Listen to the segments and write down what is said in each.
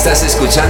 Estás escuchando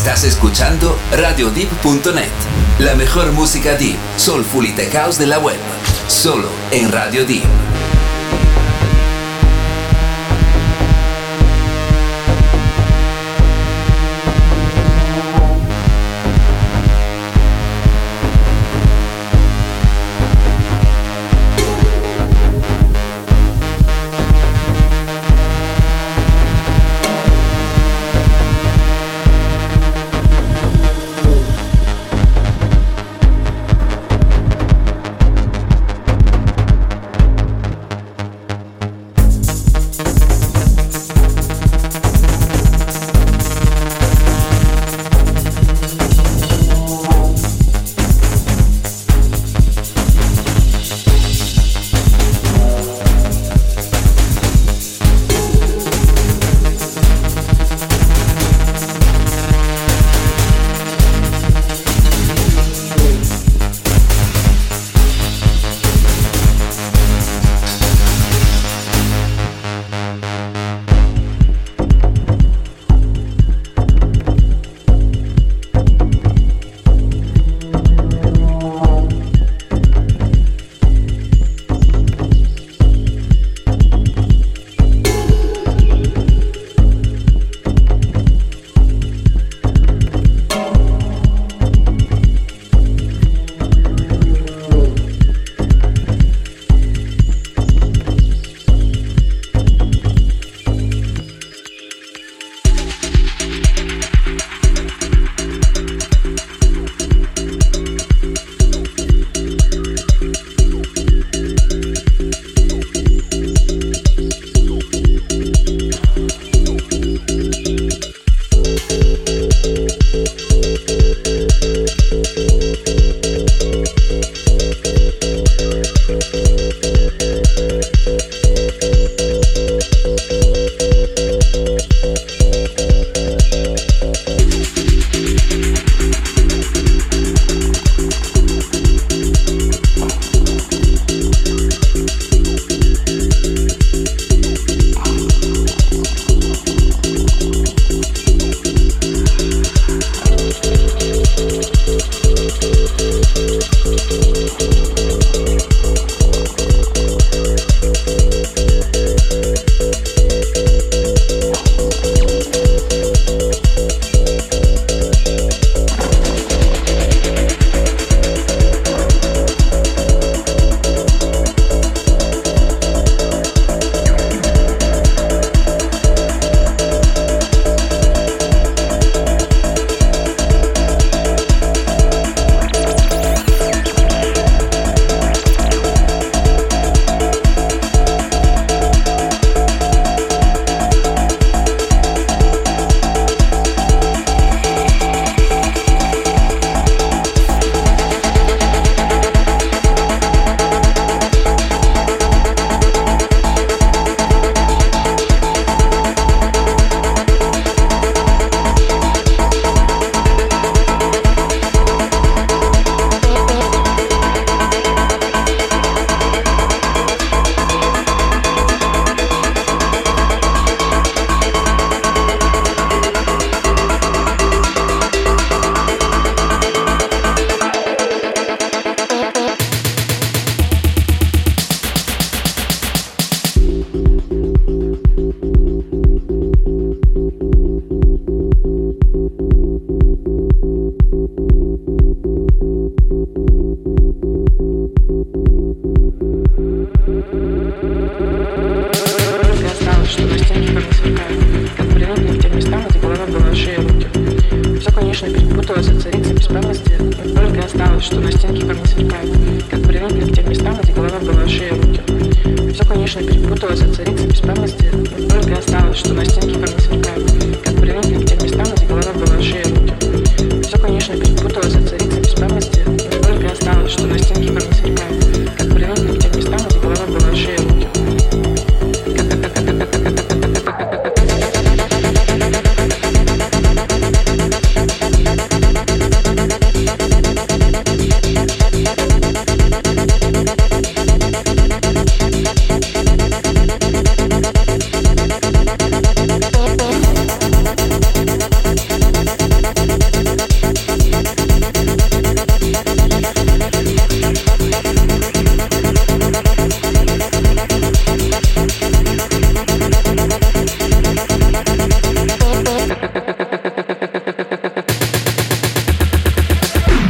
Estás escuchando RadioDeep.net, la mejor música deep, soulful y tech house de la web, solo en Radio Deep.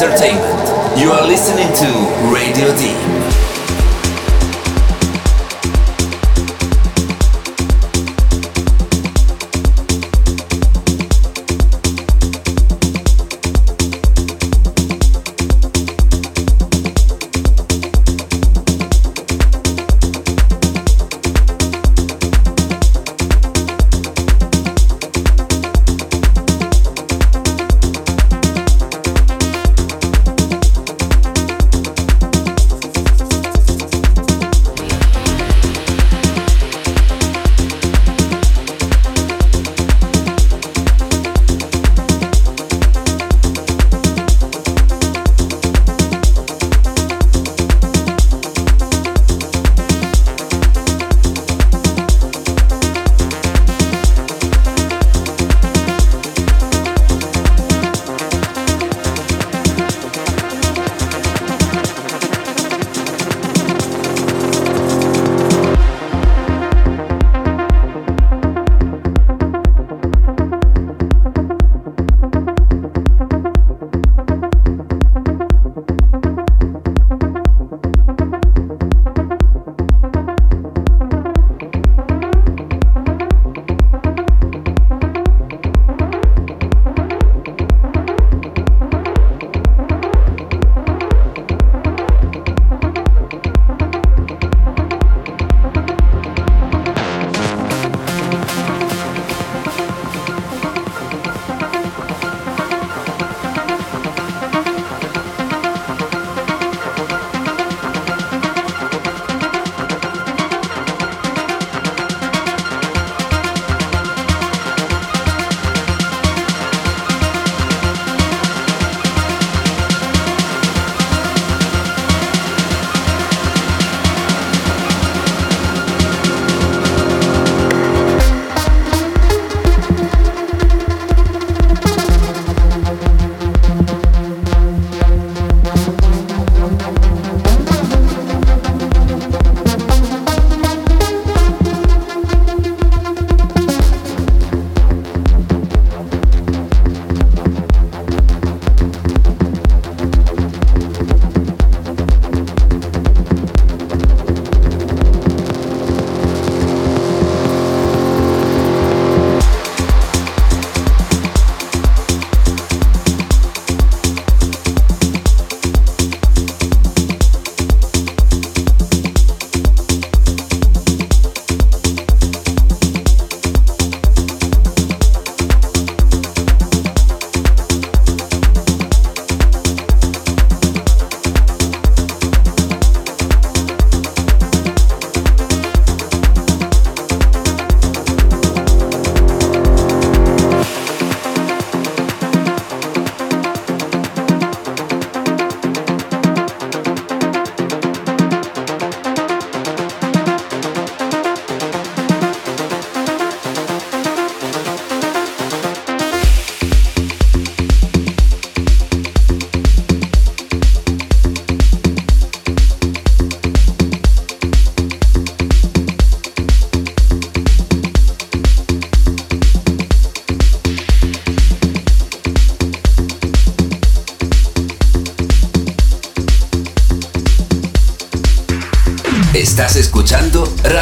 Music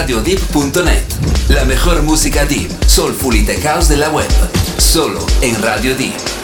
RadioDeep.net. La mejor música deep, soulful y tech house de la web. Solo en Radio Deep.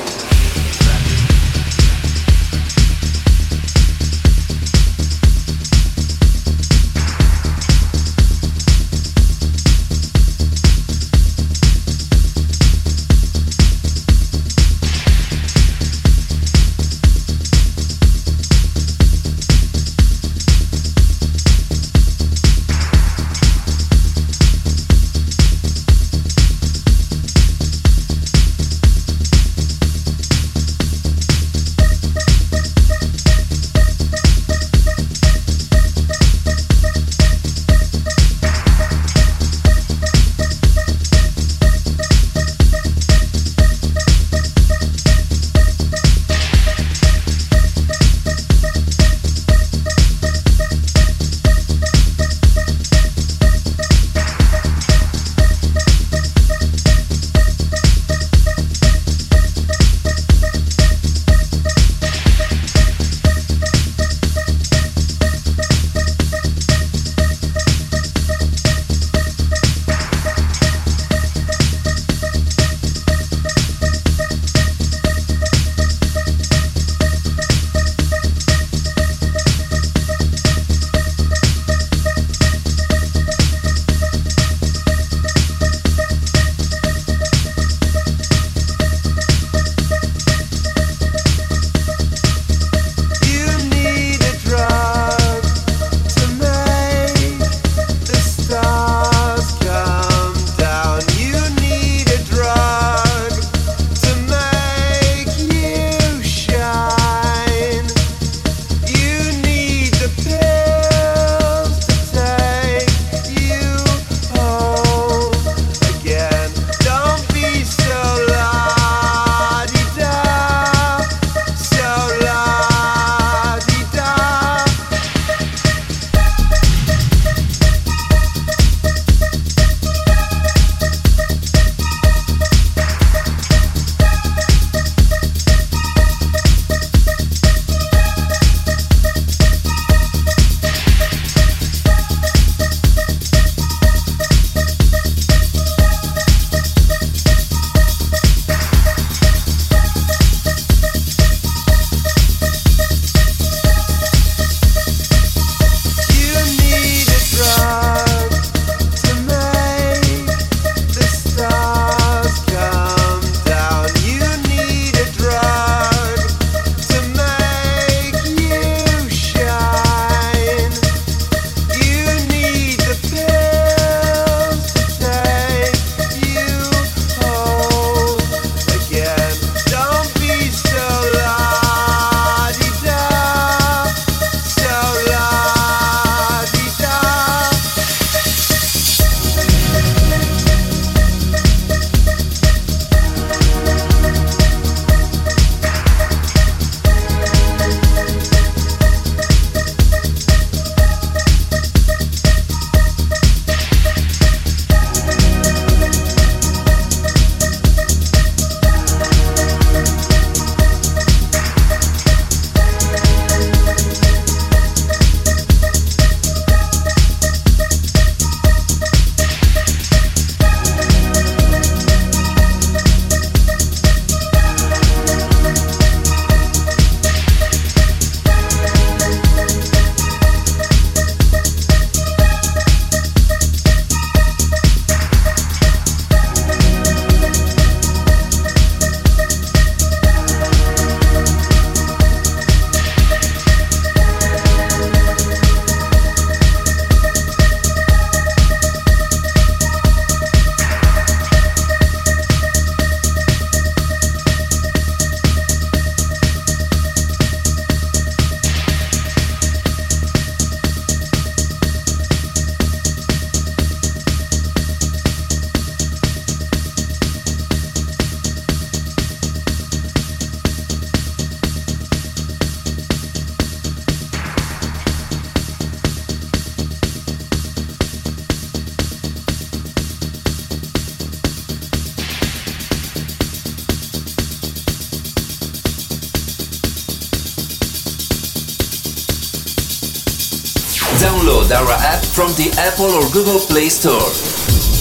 Apple or Google Play Store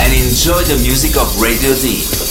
and enjoy the music of Radio D.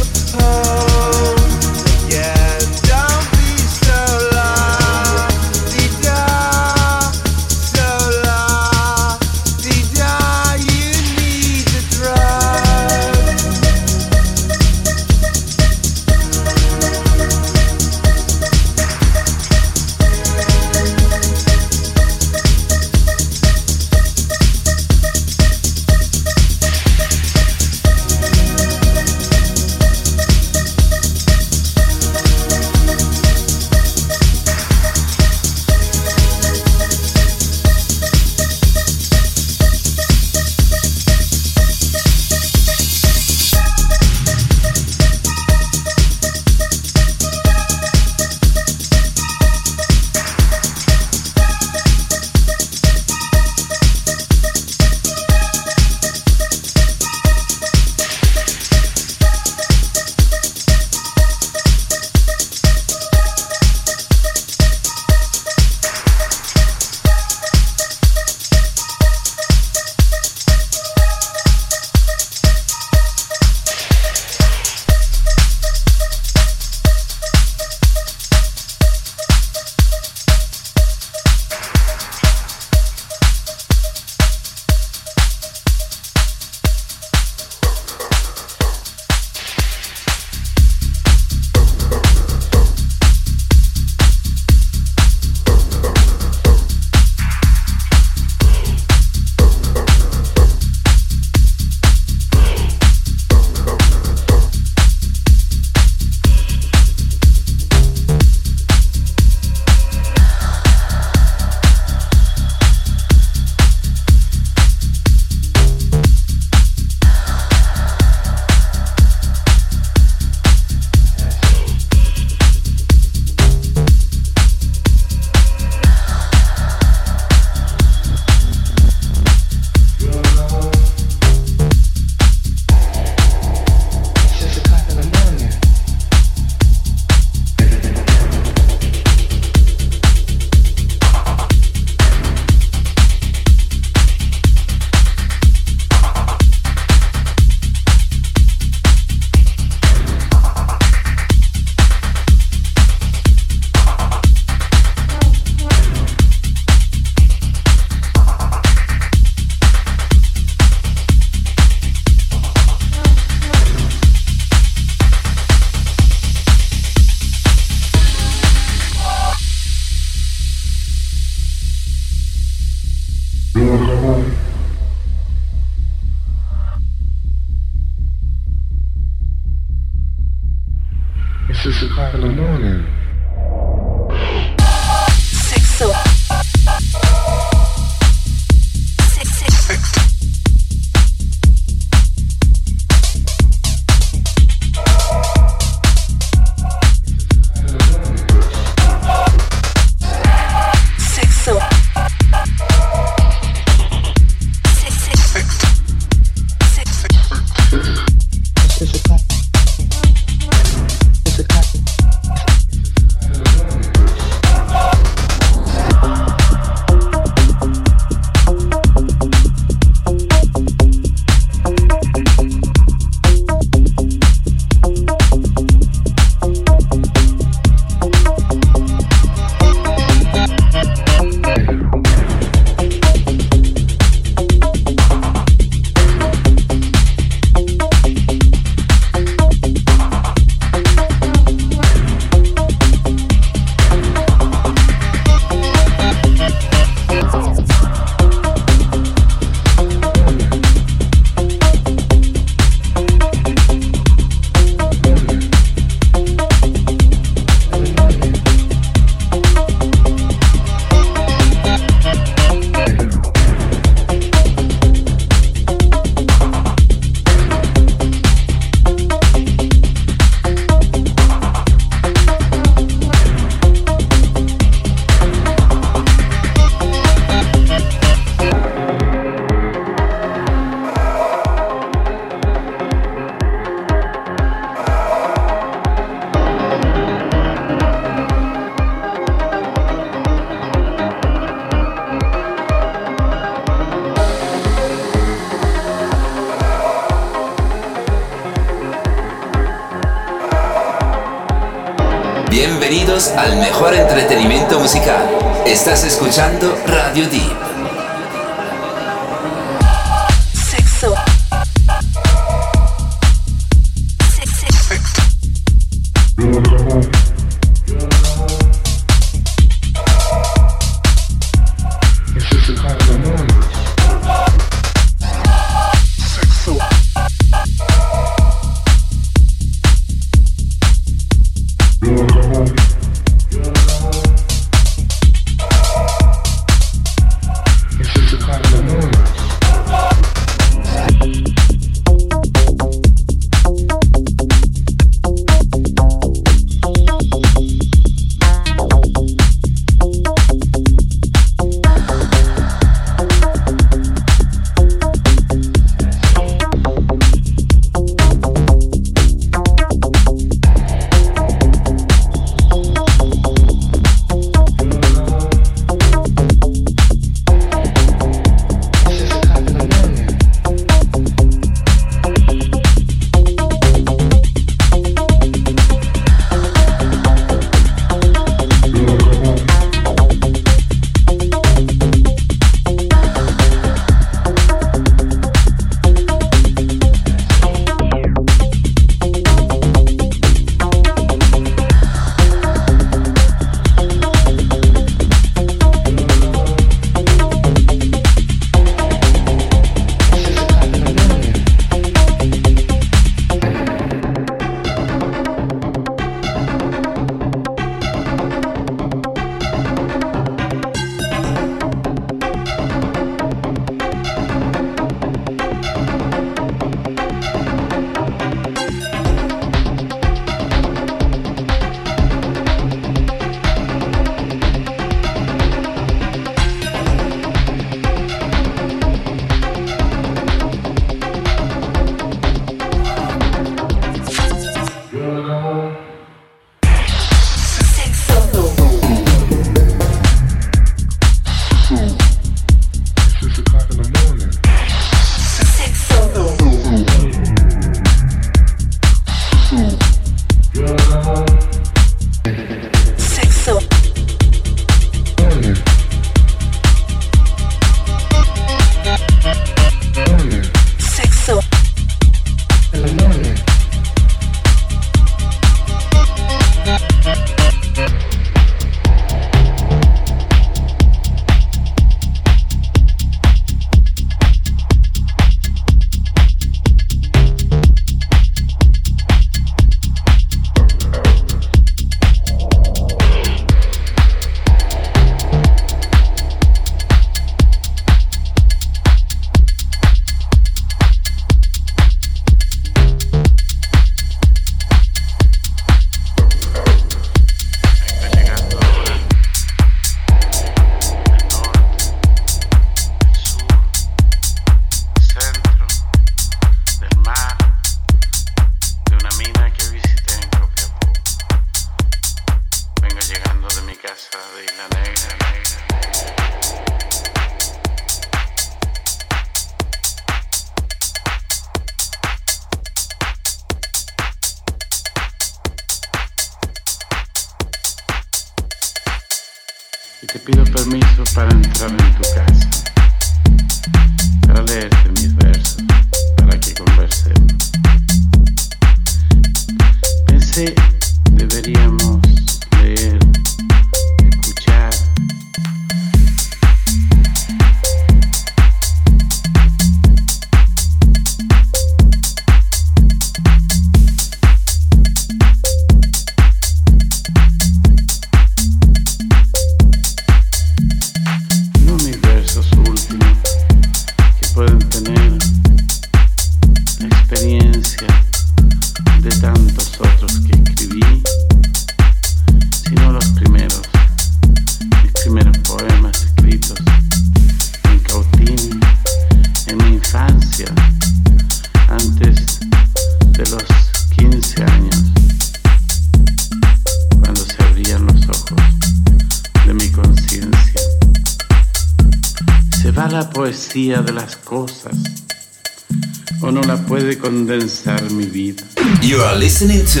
o no la puede condensar mi vida. You are listening to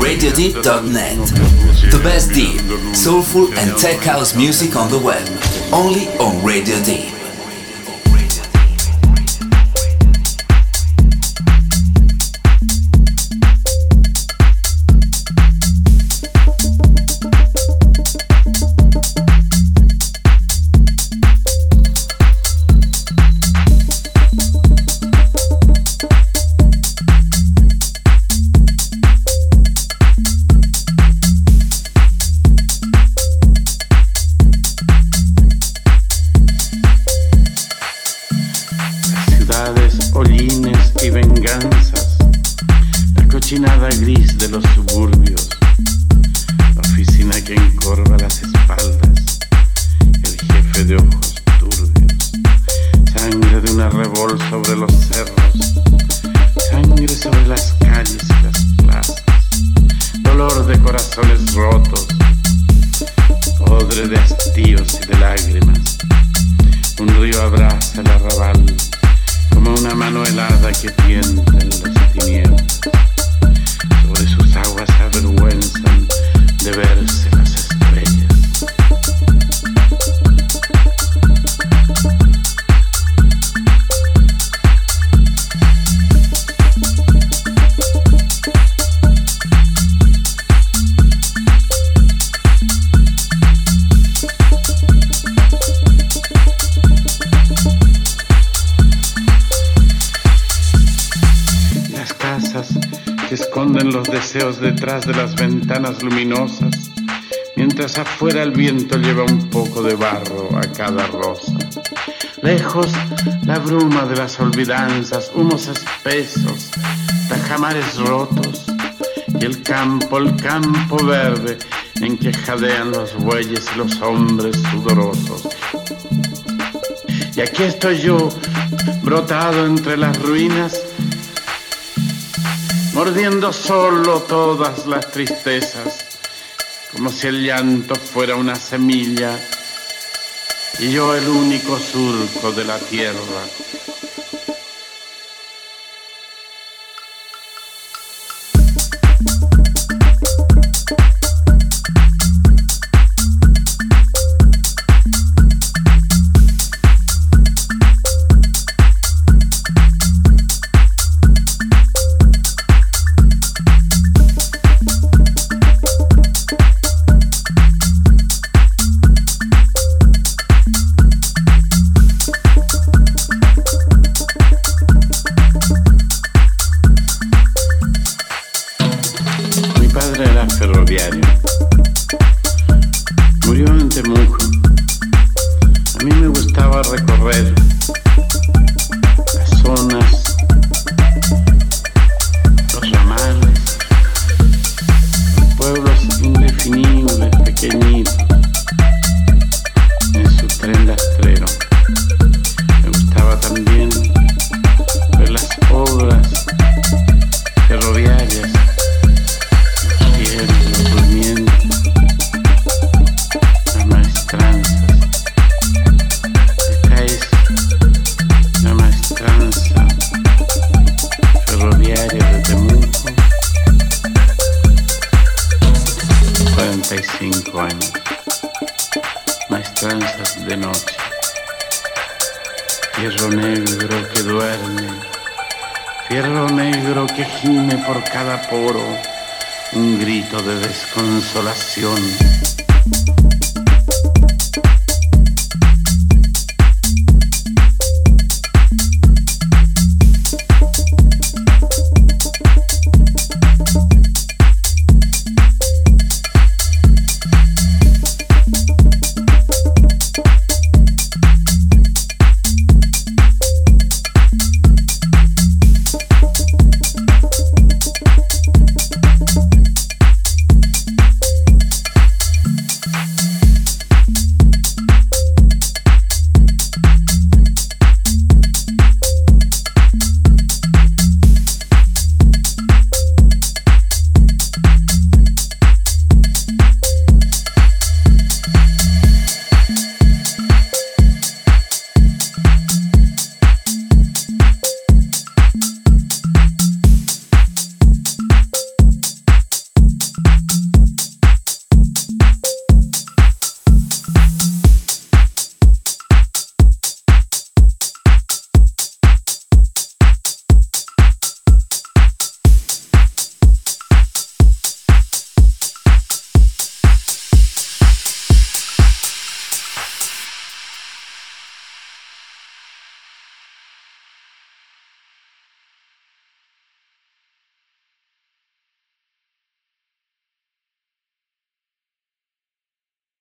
RadioDeep.net, the best deep, soulful and tech house music on the web, only on Radio Deep. Afuera el viento lleva un poco de barro a cada rosa. Lejos la bruma de las olvidanzas, humos espesos, tajamares rotos y el campo, el campo verde en que jadean los bueyes y los hombres sudorosos. Y aquí estoy yo, brotado entre las ruinas, mordiendo solo todas las tristezas, como si el llanto fuera una semilla y yo el único surco de la tierra. De noche. Fierro negro que duerme. Fierro negro que gime por cada poro un grito de desconsolación.